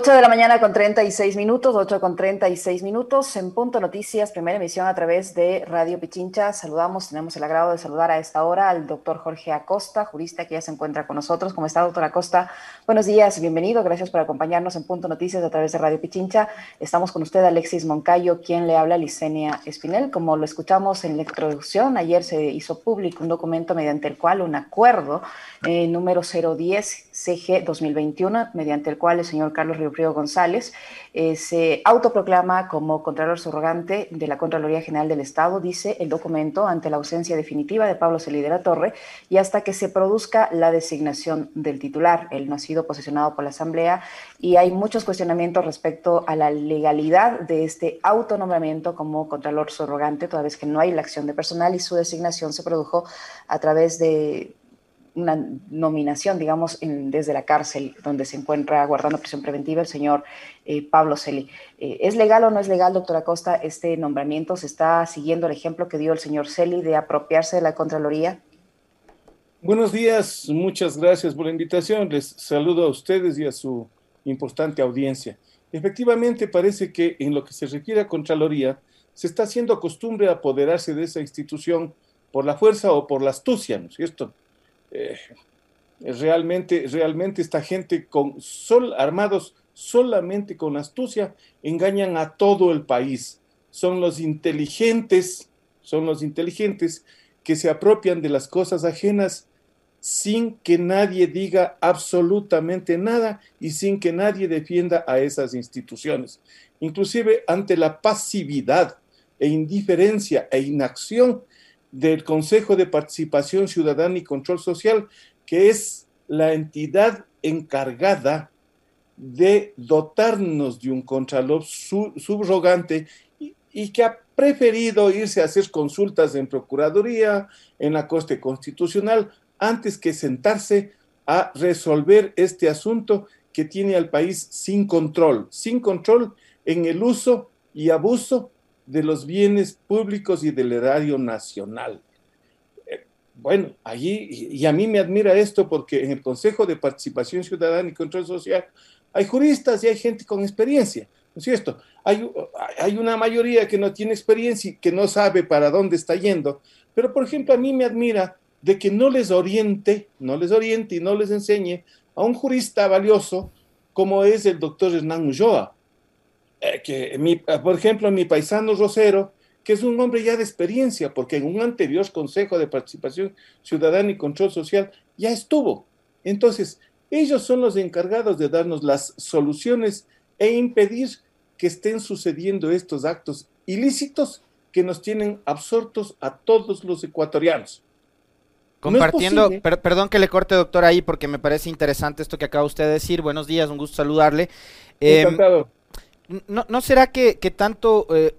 8 de la mañana con 36 minutos, 8 con 36 minutos, en Punto Noticias, primera emisión a través de Radio Pichincha. Saludamos, tenemos el agrado de saludar a esta hora al doctor Jorge Acosta, jurista que ya se encuentra con nosotros. ¿Cómo está, doctor Acosta? Buenos días, bienvenido, gracias por acompañarnos en Punto Noticias a través de Radio Pichincha. Estamos con usted, Alexis Moncayo, quien le habla, Licenia Espinel. Como lo escuchamos en la introducción, ayer se hizo público un documento mediante el cual un acuerdo eh, número 010 CG 2021, mediante el cual el señor Carlos Río Frío González eh, se autoproclama como Contralor Subrogante de la Contraloría General del Estado, dice el documento, ante la ausencia definitiva de Pablo Celí de la Torre y hasta que se produzca la designación del titular. Él no ha sido posesionado por la Asamblea y hay muchos cuestionamientos respecto a la legalidad de este autonombramiento como Contralor Subrogante, toda vez que no hay la acción de personal y su designación se produjo a través de una nominación, digamos, desde la cárcel donde se encuentra guardando prisión preventiva el señor eh, Pablo Celi. Eh, ¿Es legal o no es legal, doctora Costa, este nombramiento? ¿Se está siguiendo el ejemplo que dio el señor Celi de apropiarse de la Contraloría? Buenos días, muchas gracias por la invitación. Les saludo a ustedes y a su importante audiencia. Efectivamente, parece que en lo que se refiere a Contraloría, se está haciendo costumbre apoderarse de esa institución por la fuerza o por la astucia, ¿no es cierto? Eh, realmente, realmente esta gente con sol, armados solamente con astucia engañan a todo el país. Son los inteligentes, son los inteligentes que se apropian de las cosas ajenas sin que nadie diga absolutamente nada y sin que nadie defienda a esas instituciones. Inclusive ante la pasividad e indiferencia e inacción del Consejo de Participación Ciudadana y Control Social, que es la entidad encargada de dotarnos de un contralor subrogante y, que ha preferido irse a hacer consultas en Procuraduría, en la Corte Constitucional, antes que sentarse a resolver este asunto que tiene al país sin control, sin control en el uso y abuso de los bienes públicos y del erario nacional. Eh, bueno, allí, y a mí me admira esto porque en el Consejo de Participación Ciudadana y Control Social hay juristas y hay gente con experiencia, ¿no es cierto? Hay, hay una mayoría que no tiene experiencia y que no sabe para dónde está yendo, pero por ejemplo a mí me admira de que no les oriente, no les oriente y no les enseñe a un jurista valioso como es el doctor Hernán Ulloa, eh, que mi, eh, por ejemplo, mi paisano Rosero, que es un hombre ya de experiencia, porque en un anterior Consejo de Participación Ciudadana y Control Social ya estuvo. Entonces, ellos son los encargados de darnos las soluciones e impedir que estén sucediendo estos actos ilícitos que nos tienen absortos a todos los ecuatorianos. Compartiendo, perdón que le corte, doctor, ahí porque me parece interesante esto que acaba usted de decir. Buenos días, un gusto saludarle. Eh, Encantado. ¿No, será que, tanto eh,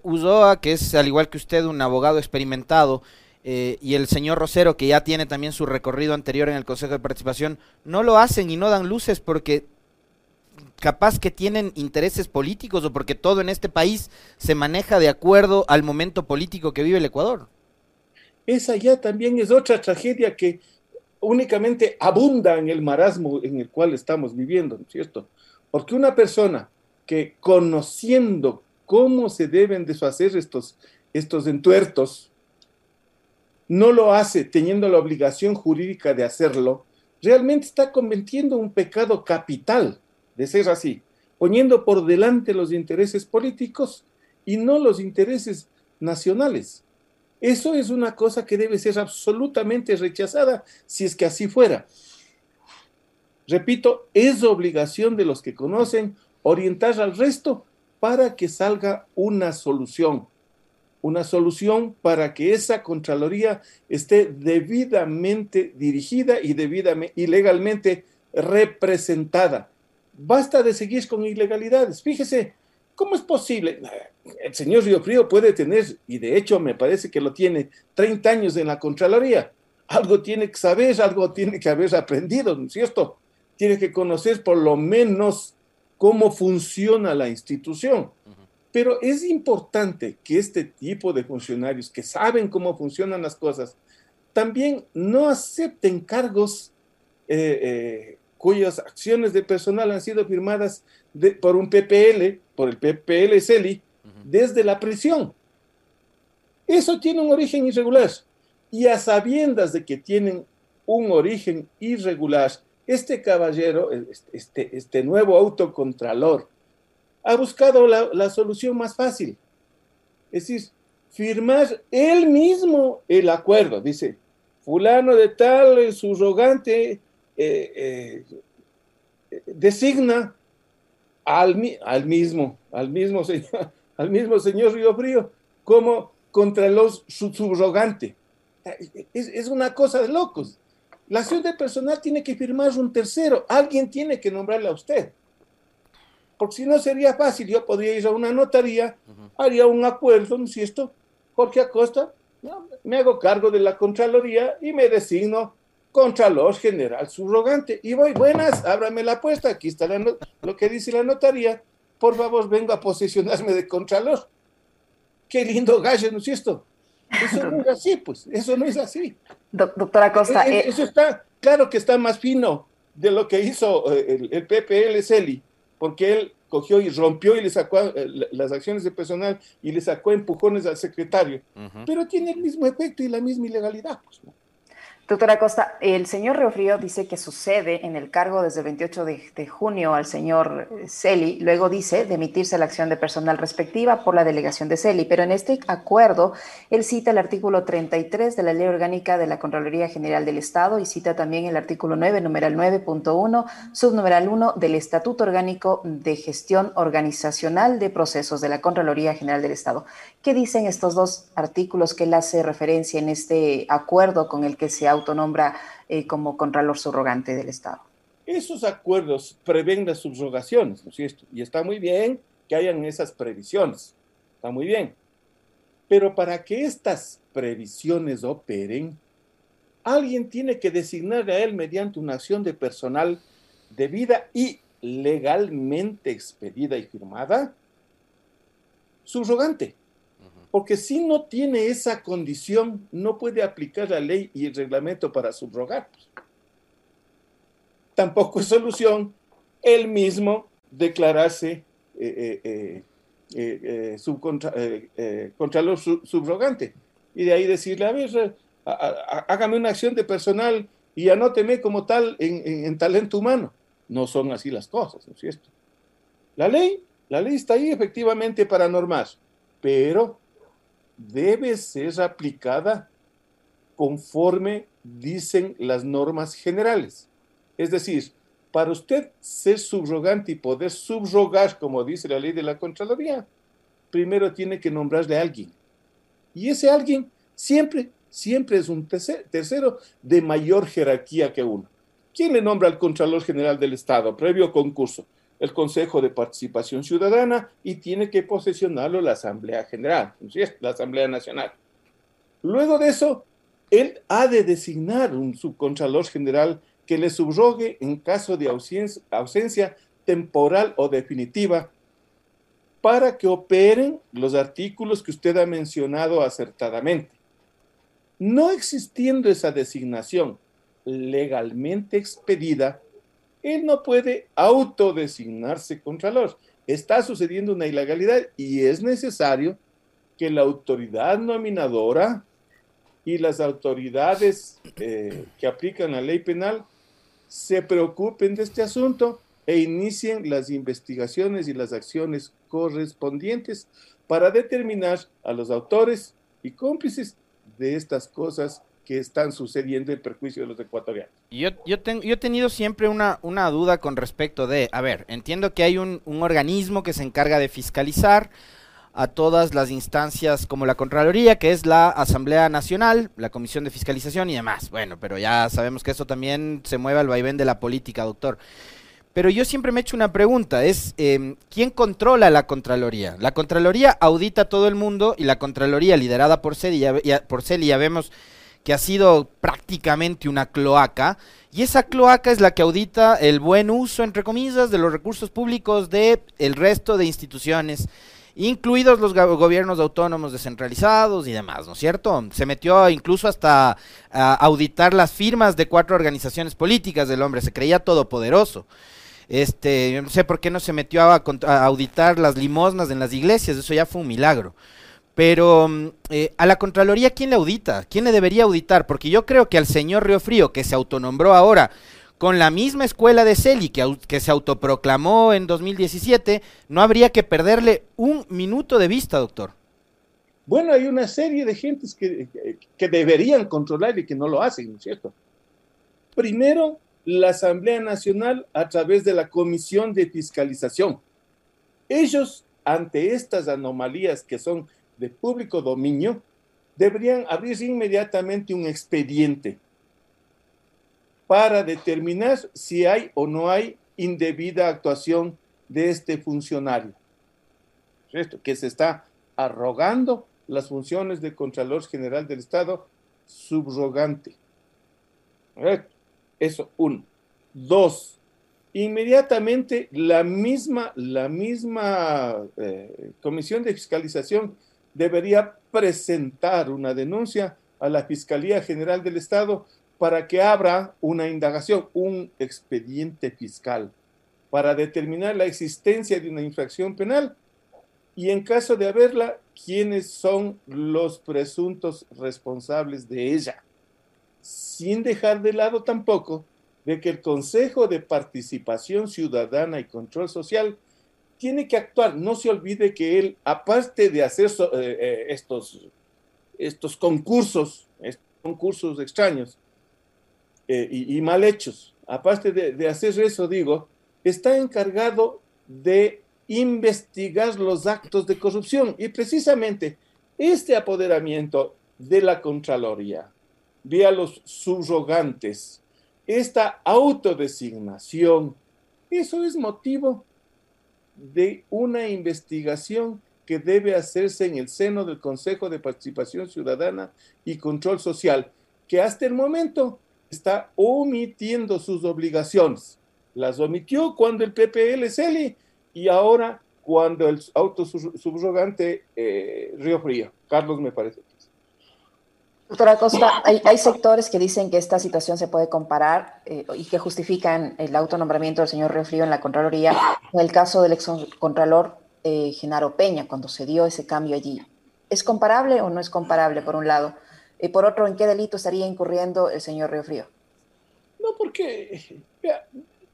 que es al igual que usted un abogado experimentado, eh, y el señor Rosero, que ya tiene también su recorrido anterior en el Consejo de Participación, no lo hacen y no dan luces porque capaz que tienen intereses políticos o porque todo en este país se maneja de acuerdo al momento político que vive el Ecuador? Esa ya también es otra tragedia que únicamente abunda en el marasmo en el cual estamos viviendo, ¿no es cierto? Porque una persona que conociendo cómo se deben deshacer estos, estos entuertos, no lo hace teniendo la obligación jurídica de hacerlo, realmente está cometiendo un pecado capital de ser así, poniendo por delante los intereses políticos y no los intereses nacionales. Eso es una cosa que debe ser absolutamente rechazada si es que así fuera. Repito, es obligación de los que conocen orientar al resto para que salga una solución, una solución para que esa Contraloría esté debidamente dirigida y debidamente y legalmente representada. Basta de seguir con ilegalidades. Fíjese, ¿cómo es posible? El señor Río Frío puede tener, y de hecho me parece que lo tiene, 30 años en la Contraloría. Algo tiene que saber, algo tiene que haber aprendido, ¿no es cierto? Tiene que conocer por lo menos cómo funciona la institución. Pero es importante que este tipo de funcionarios que saben cómo funcionan las cosas también no acepten cargos eh, eh, cuyas acciones de personal han sido firmadas por un PPL, por el PPL CELI, desde la prisión. Eso tiene un origen irregular. Y a sabiendas de que tienen un origen irregular, este caballero, este, este nuevo autocontralor, ha buscado la, la solución más fácil. Es decir, firmar él mismo el acuerdo. Dice, fulano de tal, subrogante, eh, eh, designa al, al, mismo, al mismo señor, al mismo señor Río Frío como contra los subrogante. Es, es, una cosa de locos. La acción de personal tiene que firmar un tercero. Alguien tiene que nombrarle a usted. Porque si no sería fácil. Yo podría ir a una notaría, haría un acuerdo, ¿no es cierto? Jorge Acosta, me hago cargo de la Contraloría y me designo Contralor General Subrogante. Y voy, buenas, ábrame la apuesta, aquí está lo que dice la notaría. Por favor, vengo a posicionarme de Contralor. Qué lindo gallo, ¿no es cierto? Eso no es así, pues, eso no es así. Doctora Costa. E, e, eso está, claro que está más fino de lo que hizo eh, el, el PPL Celi, porque él cogió y rompió y le sacó eh, las acciones de personal y le sacó empujones al secretario. Pero tiene el mismo efecto y la misma ilegalidad. Pues, Doctora Costa, el señor Riofrío dice que sucede en el cargo desde el 28 de, junio al señor Celi, luego dice de emitirse la acción de personal respectiva por la delegación de Celi, pero en este acuerdo él cita el artículo 33 de la Ley Orgánica de la Contraloría General del Estado y cita también el artículo 9, numeral 9.1, subnumeral 1 del Estatuto Orgánico de Gestión Organizacional de Procesos de la Contraloría General del Estado. ¿Qué dicen estos dos artículos que él hace referencia en este acuerdo con el que se autonombra eh, como Contralor Subrogante del Estado. Esos acuerdos prevén las subrogaciones, ¿no es cierto? Y está muy bien que hayan esas previsiones, está muy bien. Pero para que estas previsiones operen, alguien tiene que designarle a él mediante una acción de personal debida y legalmente expedida y firmada, subrogante. Porque si no tiene esa condición, no puede aplicar la ley y el reglamento para subrogar. Tampoco es solución él mismo declararse eh, eh, eh, eh contralor subrogante. Y de ahí decirle, a ver, hágame una acción de personal y anóteme como tal en, en, talento humano. No son así las cosas, ¿no es cierto? La ley, la ley está ahí efectivamente para normar, pero debe ser aplicada conforme dicen las normas generales. Es decir, para usted ser subrogante y poder subrogar, como dice la ley de la Contraloría, primero tiene que nombrarle a alguien. Y ese alguien siempre, siempre es un tercero de mayor jerarquía que uno. ¿Quién le nombra al Contralor General del Estado previo concurso? El Consejo de Participación Ciudadana y tiene que posesionarlo la Asamblea General, la Asamblea Nacional. Luego de eso, él ha de designar un subcontralor general que le subrogue en caso de ausencia, ausencia temporal o definitiva para que operen los artículos que usted ha mencionado acertadamente. No existiendo esa designación legalmente expedida, él no puede autodesignarse contralor. Está sucediendo una ilegalidad y es necesario que la autoridad nominadora y las autoridades eh, que aplican la ley penal se preocupen de este asunto e inicien las investigaciones y las acciones correspondientes para determinar a los autores y cómplices de estas cosas que están sucediendo en perjuicio de los ecuatorianos. Yo, yo, tengo, yo he tenido siempre una, una duda con respecto de, a ver, entiendo que hay un, un organismo que se encarga de fiscalizar a todas las instancias como la Contraloría, que es la Asamblea Nacional, la Comisión de Fiscalización y demás. Bueno, pero ya sabemos que eso también se mueve al vaivén de la política, doctor. Pero yo siempre me he hecho una pregunta, es em, ¿quién controla la Contraloría? La Contraloría audita a todo el mundo y la Contraloría liderada por CELI, ya, por CELI ya vemos que ha sido prácticamente una cloaca, y esa cloaca es la que audita el buen uso, entre comillas, de los recursos públicos de el resto de instituciones incluidos los gobiernos autónomos descentralizados y demás, ¿no es cierto? Se metió incluso hasta a auditar las firmas de cuatro organizaciones políticas del hombre, se creía todopoderoso. Este, no sé por qué no se metió a, auditar las limosnas en las iglesias, eso ya fue un milagro. Pero mm, eh, a la Contraloría, ¿quién le audita? ¿Quién le debería auditar? Porque yo creo que al señor Río Frío, que se autonombró ahora con la misma escuela de Celi que, que, se autoproclamó en 2017, no habría que perderle un minuto de vista, doctor. Bueno, hay una serie de gentes que, que deberían controlar y que no lo hacen, ¿no es cierto? Primero, la Asamblea Nacional a través de la Comisión de Fiscalización. Ellos, ante estas anomalías que son de público dominio, deberían abrir inmediatamente un expediente para determinar si hay o no hay indebida actuación de este funcionario. Esto, que se está arrogando las funciones de Contralor General del Estado subrogante. Eso, uno. Dos, inmediatamente la misma, la misma eh, comisión de fiscalización debería presentar una denuncia a la Fiscalía General del Estado para que abra una indagación, un expediente fiscal, para determinar la existencia de una infracción penal y en caso de haberla, quiénes son los presuntos responsables de ella. Sin dejar de lado tampoco de que el Consejo de Participación Ciudadana y Control Social tiene que actuar. No se olvide que él, aparte de hacer eh, eh, estos, estos concursos, estos concursos extraños eh, y, mal hechos, aparte de, de hacer eso, digo, está encargado de investigar los actos de corrupción y precisamente este apoderamiento de la Contraloría vía los subrogantes, esta autodesignación, eso es motivo de una investigación que debe hacerse en el seno del Consejo de Participación Ciudadana y Control Social, que hasta el momento está omitiendo sus obligaciones. Las omitió cuando el PPL se y ahora cuando el autosubrogante eh, Río Frío. Carlos, me parece. Doctora Costa, hay, sectores que dicen que esta situación se puede comparar eh, y que justifican el autonombramiento del señor Río Frío en la Contraloría con el caso del ex Contralor eh, Genaro Peña, cuando se dio ese cambio allí. ¿Es comparable o no es comparable, por un lado? Y por otro, ¿en qué delito estaría incurriendo el señor Río Frío? No, porque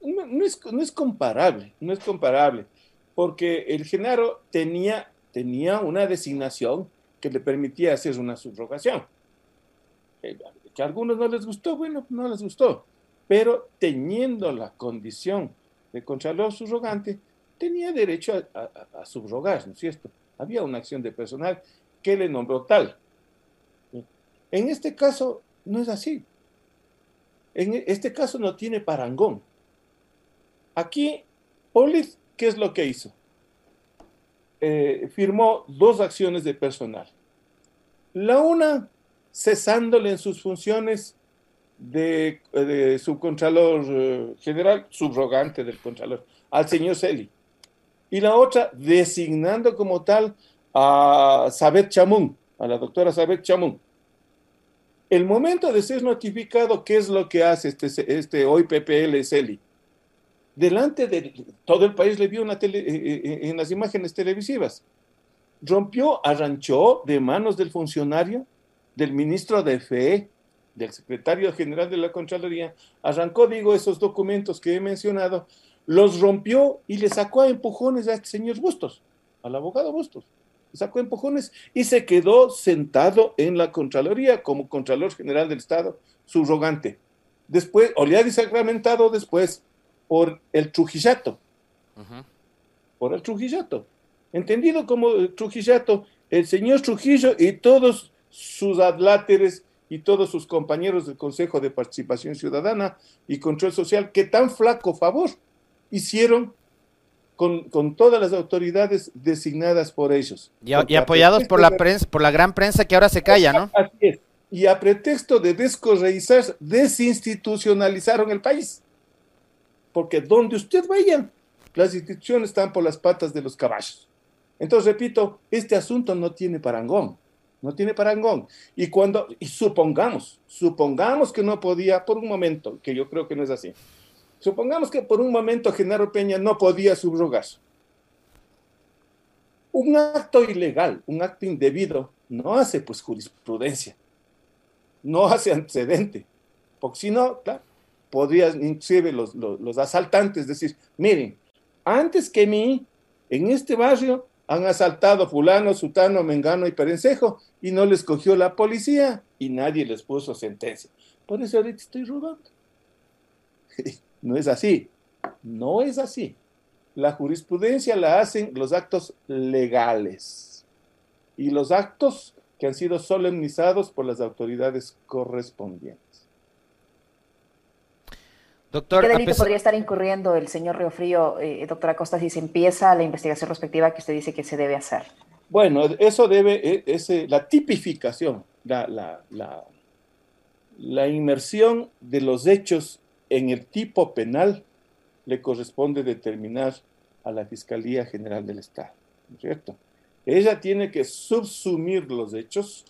no, es, no, es, comparable, no es comparable, porque el Genaro tenía, tenía una designación que le permitía hacer una subrogación que a algunos no les gustó, bueno, no les gustó, pero teniendo la condición de contralor subrogante, tenía derecho a, subrogar, ¿no es cierto? Había una acción de personal que le nombró tal. En este caso no es así. En este caso no tiene parangón. Aquí, Polis, ¿qué es lo que hizo? Eh, firmó dos acciones de personal. La una cesándole en sus funciones de, subcontralor eh, general, subrogante del contralor, al señor Celi. Y la otra, designando como tal a Sabet Chamún, a la doctora Sabet Chamún. El momento de ser notificado, ¿qué es lo que hace este, este hoy PPL Celi? Delante de todo el país le vio eh, eh, en las imágenes televisivas. Rompió, arranchó de manos del funcionario del ministro de Fe, del secretario general de la Contraloría, arrancó, digo, esos documentos que he mencionado, los rompió y le sacó a empujones a este señor Bustos, al abogado Bustos. Le sacó a empujones y se quedó sentado en la Contraloría como Contralor General del Estado, subrogante. Después, o le ha desacramentado después por el Trujillato. Por el Trujillato. Entendido como Trujillato, el señor Trujillo y todos sus adláteres y todos sus compañeros del Consejo de Participación Ciudadana y Control Social que tan flaco favor hicieron con, todas las autoridades designadas por ellos. Y, apoyados por la prensa, por la gran prensa que ahora se calla, ¿no? Así es. Y a pretexto de descorreizar, desinstitucionalizaron el país. Porque donde usted vaya, las instituciones están por las patas de los caballos. Entonces, repito, este asunto no tiene parangón, no tiene parangón. Y cuando, supongamos, supongamos que no podía por un momento, que yo creo que no es así, supongamos que por un momento Genaro Peña no podía subrogar. Un acto ilegal, un acto indebido, no hace pues jurisprudencia, no hace antecedente, porque si no, claro, podrían inclusive los, los, los asaltantes decir, miren, antes que mí, en este barrio han asaltado fulano, sutano, mengano y perencejo y no les cogió la policía y nadie les puso sentencia. Por eso ahorita estoy robando. No es así, no es así. La jurisprudencia la hacen los actos legales y los actos que han sido solemnizados por las autoridades correspondientes. Doctor, ¿Qué delito podría estar incurriendo el señor Río Frío, eh, doctora Costa, si se empieza la investigación respectiva que usted dice que se debe hacer? Bueno, eso debe, e, es, la tipificación, la, la, la, la inmersión de los hechos en el tipo penal le corresponde determinar a la Fiscalía General del Estado, ¿no es cierto? Ella tiene que subsumir los hechos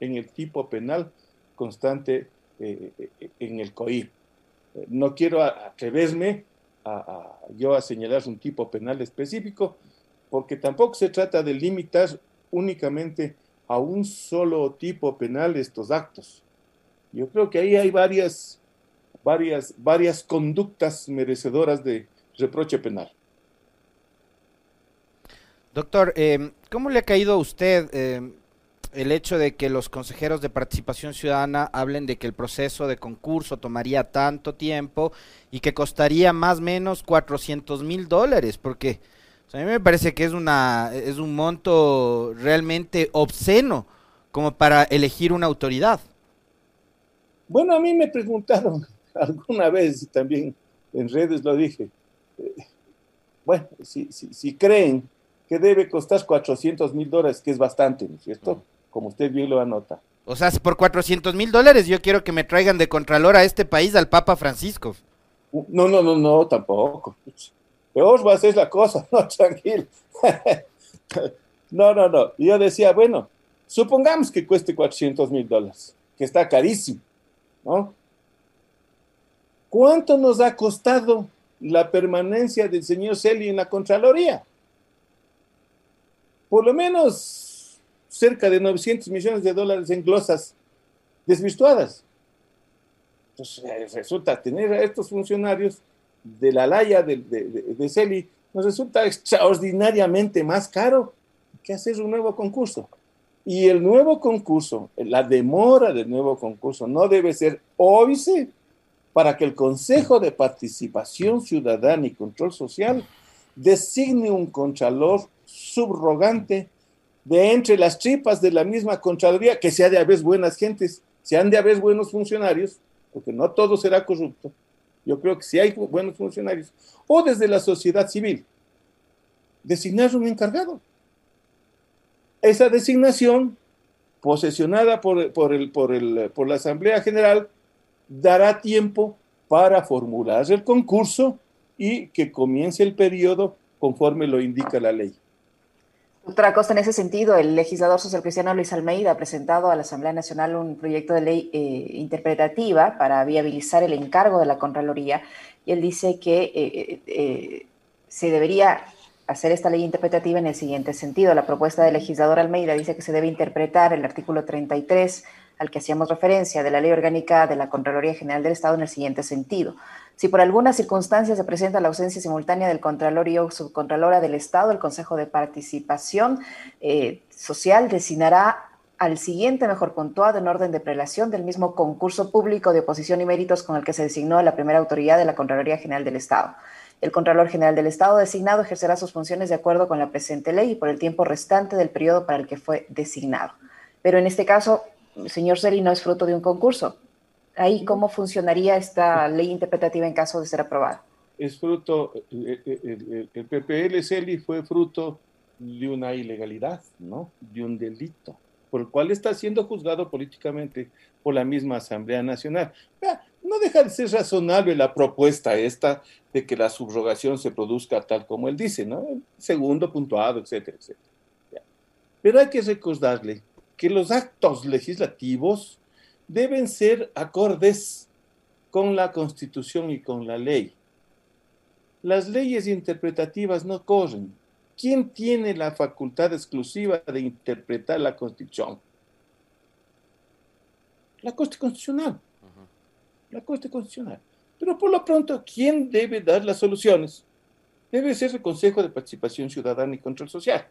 en el tipo penal constante eh, eh, en el COI no quiero atreverme a, yo a señalar un tipo penal específico, porque tampoco se trata de limitar únicamente a un solo tipo penal estos actos. Yo creo que ahí hay varias, varias, varias conductas merecedoras de reproche penal. Doctor, eh, ¿cómo le ha caído a usted eh, el hecho de que los consejeros de participación ciudadana hablen de que el proceso de concurso tomaría tanto tiempo y que costaría más o menos 400 mil dólares, porque a mí me parece que es, una, es un monto realmente obsceno como para elegir una autoridad. Bueno, a mí me preguntaron alguna vez, y también en redes lo dije, eh, bueno, si, si, si creen que debe costar 400 mil dólares, que es bastante, ¿no es cierto? Como usted bien lo anota. O sea, por 400 mil dólares yo quiero que me traigan de Contralor a este país al Papa Francisco. No, no, no, no, tampoco. Peor va a ser la cosa, no, tranquilo. no, no, no. Yo decía, bueno, supongamos que cueste 400 mil dólares, que está carísimo, ¿no? ¿Cuánto nos ha costado la permanencia del señor Celi en la Contraloría? Por lo menos cerca de 900 millones de dólares en glosas desvirtuadas. Entonces, eh, resulta tener a estos funcionarios de la Laya, de, de, CELI, nos resulta extraordinariamente más caro que hacer un nuevo concurso. Y el nuevo concurso, la demora del nuevo concurso, no debe ser óbice para que el Consejo de Participación Ciudadana y Control Social designe un contralor subrogante de entre las tripas de la misma Contraloría, que sea de haber buenas gentes, sean de haber buenos funcionarios, porque no todo será corrupto. Yo creo que si hay buenos funcionarios, o desde la sociedad civil, designar un encargado. Esa designación, posesionada por, por, el, por, el, por la Asamblea General, dará tiempo para formular el concurso y que comience el periodo conforme lo indica la ley. Doctora Costa, en ese sentido, el legislador social cristiano Luis Almeida ha presentado a la Asamblea Nacional un proyecto de ley eh, interpretativa para viabilizar el encargo de la Contraloría y él dice que eh, eh, se debería hacer esta ley interpretativa en el siguiente sentido. La propuesta del legislador Almeida dice que se debe interpretar el artículo 33 al que hacíamos referencia de la Ley Orgánica de la Contraloría General del Estado en el siguiente sentido. Si por alguna circunstancia se presenta la ausencia simultánea del Contralor y o Subcontralora del Estado, el Consejo de Participación eh, Social designará al siguiente mejor puntuado en orden de prelación del mismo concurso público de oposición y méritos con el que se designó la primera autoridad de la Contraloría General del Estado. El Contralor General del Estado designado ejercerá sus funciones de acuerdo con la presente ley y por el tiempo restante del periodo para el que fue designado. Pero en este caso, señor Celi, no es fruto de un concurso, ahí cómo funcionaría esta ley interpretativa en caso de ser aprobada. Es fruto, el, el, el PPL CELI fue fruto de una ilegalidad, ¿no? De un delito, por el cual está siendo juzgado políticamente por la misma Asamblea Nacional. no deja de ser razonable la propuesta esta de que la subrogación se produzca tal como él dice, ¿no? Segundo puntuado, etcétera, etcétera. Pero hay que recordarle que los actos legislativos deben ser acordes con la Constitución y con la ley. Las leyes interpretativas no corren. ¿Quién tiene la facultad exclusiva de interpretar la Constitución? La Corte Constitucional. La Corte Constitucional. Pero por lo pronto, ¿quién debe dar las soluciones? Debe ser el Consejo de Participación Ciudadana y Control Social.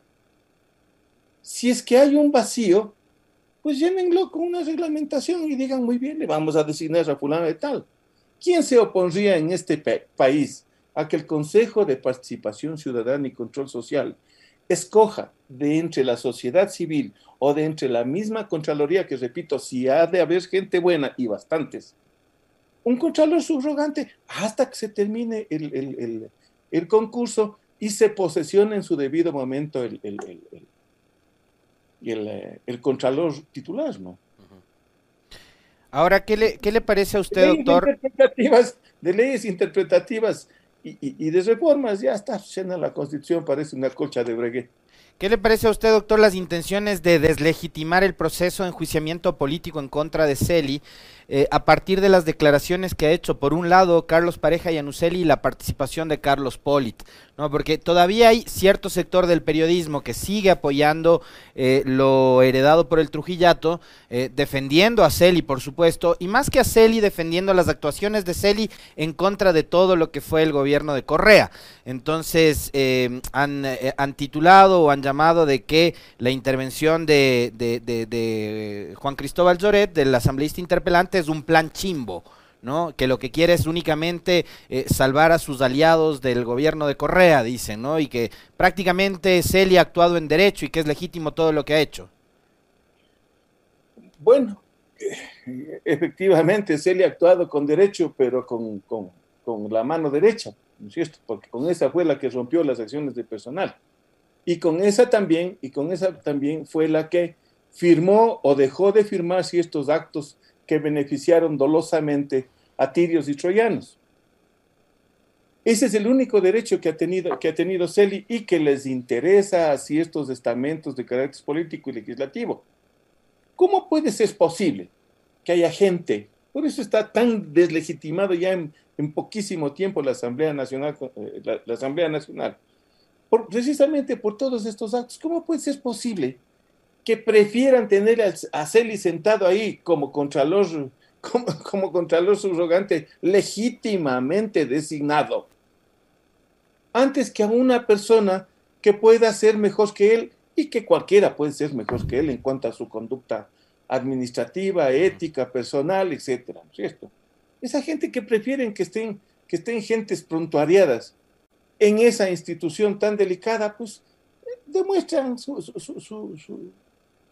Si es que hay un vacío, pues llénenlo con una reglamentación y digan, muy bien, le vamos a designar a fulano de tal. ¿Quién se opondría en este país a que el Consejo de Participación Ciudadana y Control Social escoja de entre la sociedad civil o de entre la misma Contraloría, que repito, si ha de haber gente buena y bastantes, un Contralor subrogante hasta que se termine el, concurso y se posesione en su debido momento el, el, Contralor titular, ¿no? Ahora, ¿qué le, qué le parece a usted, doctor? de leyes interpretativas y, de reformas, ya está llena la Constitución, parece una colcha de breguet. ¿Qué le parece a usted, doctor, las intenciones de deslegitimar el proceso de enjuiciamiento político en contra de Celi eh, a partir de las declaraciones que ha hecho, por un lado, Carlos Pareja y Anuseli y la participación de Carlos Polit? ¿no? Porque todavía hay cierto sector del periodismo que sigue apoyando eh, lo heredado por el Trujillato, eh, defendiendo a Celi, por supuesto, y más que a Celi, defendiendo las actuaciones de Celi en contra de todo lo que fue el gobierno de Correa. Entonces, han, han titulado o han llamado de que la intervención de, Juan Cristóbal Lloret, del asambleísta interpelante, es un plan chimbo. ¿no? Que lo que quiere es únicamente eh, salvar a sus aliados del gobierno de Correa, dicen, ¿no? Y que prácticamente Celia ha actuado en derecho y que es legítimo todo lo que ha hecho. Bueno, efectivamente Celia ha actuado con derecho, pero con, con, con la mano derecha, ¿no es cierto? Porque con esa fue la que rompió las acciones de personal. Y con esa también, y con esa también fue la que firmó o dejó de firmar ciertos actos que beneficiaron dolosamente a tirios y troyanos. Ese es el único derecho que ha tenido, que ha tenido Celi y que les interesa a ciertos estamentos de carácter político y legislativo. ¿Cómo puede ser posible que haya gente, por eso está tan deslegitimado ya en, poquísimo tiempo la Asamblea Nacional, eh, la Asamblea Nacional, precisamente por todos estos actos. ¿Cómo puede ser posible que prefieran tener a Celi sentado ahí como contralor, como, como contralor subrogante legítimamente designado, antes que a una persona que pueda ser mejor que él y que cualquiera puede ser mejor que él en cuanto a su conducta administrativa, ética, personal, etcétera, ¿cierto? Esa gente que prefieren que estén, que estén gentes prontuariadas en esa institución tan delicada, pues demuestran su, su, su,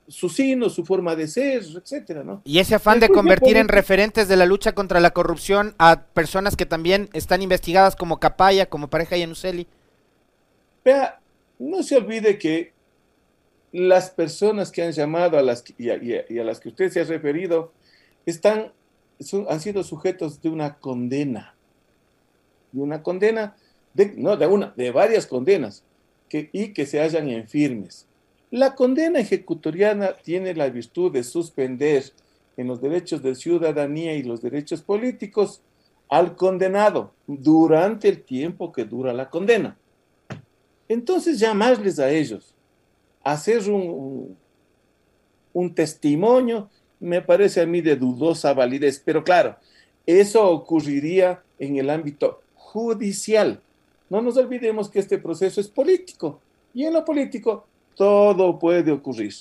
su, sino, su forma de ser, etcétera, ¿no? Y ese afán de convertir en referentes de la lucha contra la corrupción a personas que también están investigadas como Capaya, como pareja Yanuseli. Vea, no se olvide que las personas que han llamado a las y a, las que usted se ha referido están han sido sujetos de una condena, de una condena no de una, de varias condenas, y que se hallan en firmes. La condena ejecutoriana tiene la virtud de suspender en los derechos de ciudadanía y los derechos políticos al condenado durante el tiempo que dura la condena. Entonces llamarles a ellos, hacer un, un testimonio, me parece a mí de dudosa validez, pero claro, eso ocurriría en el ámbito judicial. No nos olvidemos que este proceso es político y en lo político todo puede ocurrir.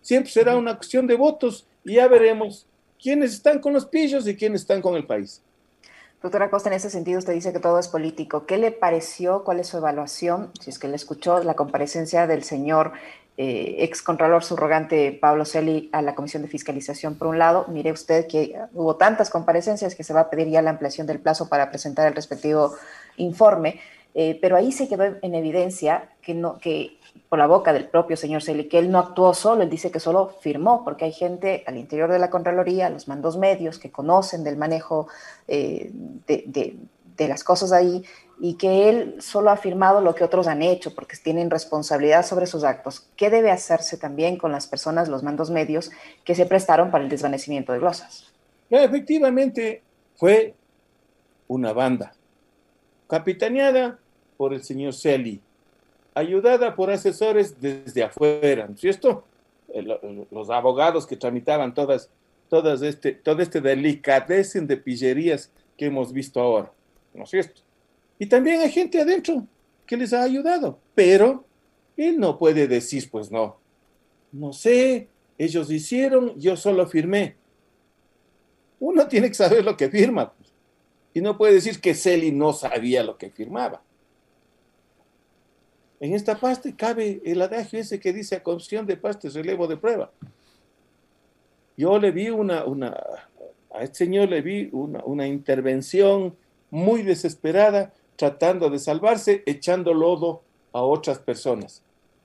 Siempre será, una cuestión de votos y ya veremos quiénes están con los pillos y quiénes están con el país. Doctora Costa, en ese sentido usted dice que todo es político. ¿Qué le pareció? ¿Cuál es su evaluación? Si es que le escuchó la comparecencia del señor eh, ex contralor subrogante Pablo Celi a la Comisión de Fiscalización. Por un lado, mire usted que hubo tantas comparecencias que se va a pedir ya la ampliación del plazo para presentar el respectivo informe, eh, pero ahí se quedó en evidencia que, no, que por la boca del propio señor Celi, que él no actuó solo, él dice que solo firmó, porque hay gente al interior de la Contraloría, los mandos medios, que conocen del manejo eh, de las cosas ahí y que él solo ha afirmado lo que otros han hecho porque tienen responsabilidad sobre sus actos. ¿Qué debe hacerse también con las personas, los mandos medios que se prestaron para el desvanecimiento de glosas? efectivamente, fue una banda, capitaneada por el señor Celi, ayudada por asesores desde afuera, ¿no es cierto? Los abogados que tramitaban todas, todas este, todo este delicatessen de pillerías que hemos visto ahora, ¿no es cierto? Y también hay gente adentro que les ha ayudado, pero él no puede decir, pues no, no sé, ellos hicieron, yo solo firmé. Uno tiene que saber lo que firma, pues. y no puede decir que Celi no sabía lo que firmaba. En esta parte cabe el adagio ese que dice a condición de parte relevo de prueba. Yo le vi una, una a este señor le vi una, una intervención muy desesperada tratando de salvarse, echando lodo a otras personas.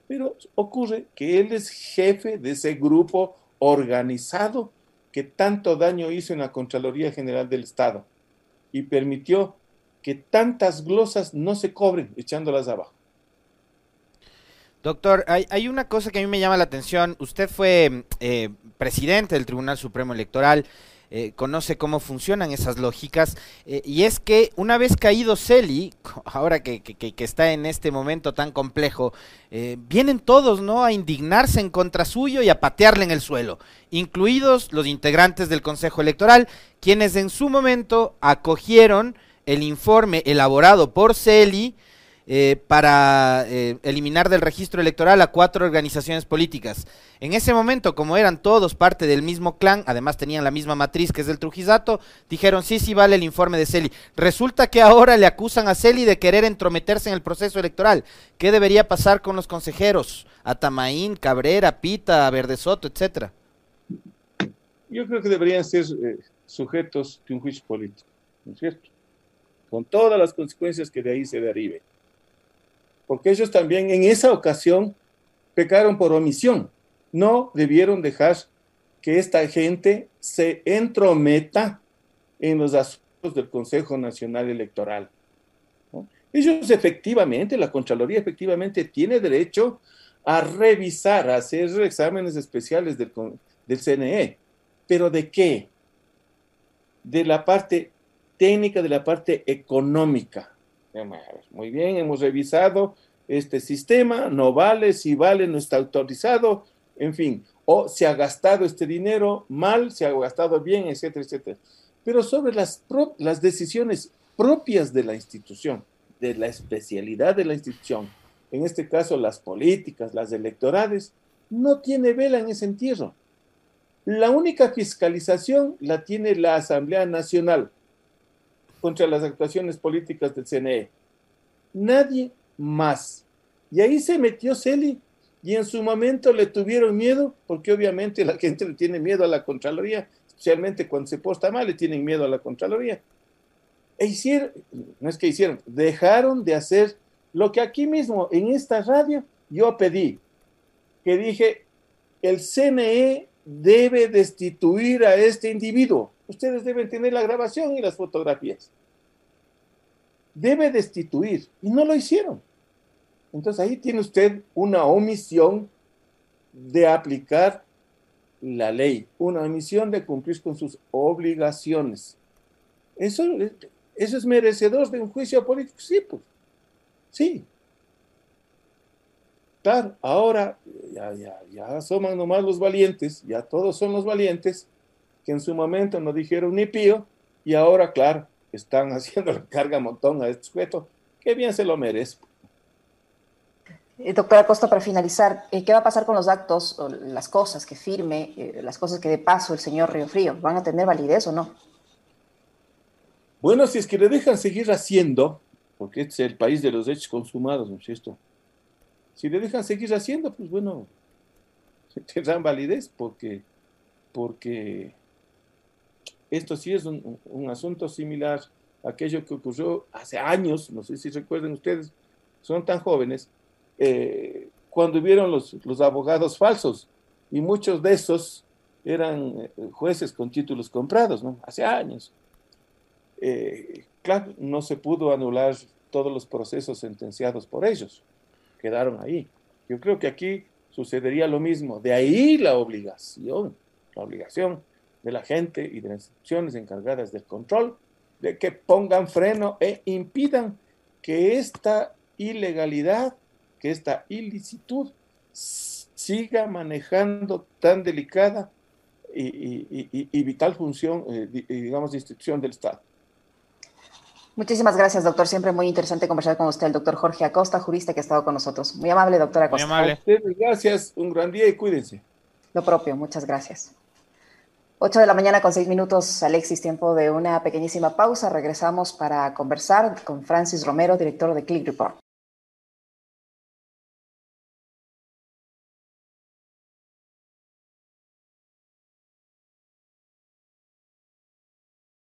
Pero ocurre que él es jefe de ese grupo organizado que tanto daño hizo en la Contraloría General del Estado y permitió que tantas glosas no se cobren echándolas abajo. Doctor, hay, una cosa que a mí me llama la atención. Usted fue eh, presidente del Tribunal Supremo Electoral. Eh, conoce cómo funcionan esas lógicas, eh, y es que una vez caído Celi, ahora que, está en este momento tan complejo, eh, vienen todos ¿no? a indignarse en contra suyo y a patearle en el suelo, incluidos los integrantes del Consejo Electoral, quienes en su momento acogieron el informe elaborado por Celi, eh, para eh, eliminar del registro electoral a cuatro organizaciones políticas. En ese momento, como eran todos parte del mismo clan, además tenían la misma matriz que es del Trujizato, dijeron sí, sí vale el informe de Celi. Resulta que ahora le acusan a Celi de querer entrometerse en el proceso electoral. ¿Qué debería pasar con los consejeros? Atamaín, Cabrera, Pita, Verde Soto, etcétera. Yo creo que deberían ser eh, sujetos de un juicio político, ¿no es cierto? Con todas las consecuencias que de ahí se deriven porque ellos también en esa ocasión pecaron por omisión. No debieron dejar que esta gente se entrometa en los asuntos del Consejo Nacional Electoral. Ellos efectivamente, la Contraloría efectivamente tiene derecho a revisar, a hacer exámenes especiales del, del CNE. ¿Pero de qué? De la parte técnica, de la parte económica. Muy bien, hemos revisado este sistema, no vale, si vale, no está autorizado, en fin, o se ha gastado este dinero mal, se ha gastado bien, etcétera, etcétera. Pero sobre las, las decisiones propias de la institución, de la especialidad de la institución, en este caso las políticas, las electorales, no tiene vela en ese entierro. La única fiscalización la tiene la Asamblea Nacional, contra las actuaciones políticas del CNE. Nadie más. Y ahí se metió Celi y en su momento le tuvieron miedo, porque obviamente la gente le tiene miedo a la Contraloría, especialmente cuando se posta mal, le tienen miedo a la Contraloría. E hicieron, no es que hicieron, dejaron de hacer lo que aquí mismo en esta radio yo pedí, que dije, el CNE debe destituir a este individuo. Ustedes deben tener la grabación y las fotografías. Debe destituir. Y no lo hicieron. Entonces ahí tiene usted una omisión de aplicar la ley, una omisión de cumplir con sus obligaciones. Eso, eso es merecedor de un juicio político. Sí, pues. Claro, ahora ya, ya, ya asoman nomás los valientes, ya todos son los valientes, que en su momento no dijeron ni pío, y ahora, claro, están haciendo la carga montón a este sujeto, que bien se lo merece. Eh, doctora Costa, para finalizar, eh, ¿qué va a pasar con los actos, las cosas que firme, eh, las cosas que de paso el señor Río Frío? ¿Van a tener validez o no? Bueno, si es que le dejan seguir haciendo, porque este es el país de los hechos consumados, ¿no es cierto? Si le dejan seguir haciendo, pues bueno, tendrán validez porque, porque esto sí es un, asunto similar a aquello que ocurrió hace años, no sé si recuerden ustedes, son tan jóvenes, eh, cuando hubieron los, los, abogados falsos y muchos de esos eran eh, jueces con títulos comprados, ¿no? Hace años. Eh, claro, no se pudo anular todos los procesos sentenciados por ellos, quedaron ahí. Yo creo que aquí sucedería lo mismo. De ahí la obligación, la obligación de la gente y de las instituciones encargadas del control de que pongan freno e impidan que esta ilegalidad, que esta ilicitud siga manejando tan delicada y, vital función, eh, digamos, de institución del Estado. Muchísimas gracias, doctor. Siempre muy interesante conversar con usted, el doctor Jorge Acosta, jurista que ha estado con nosotros. Muy amable, doctor Acosta. Muy amable. Gracias, un gran día y cuídense. Lo propio, muchas gracias. 8 de la mañana con 6 minutos, Alexis, tiempo de una pequeñísima pausa. Regresamos para conversar con Francis Romero, director de Click Report.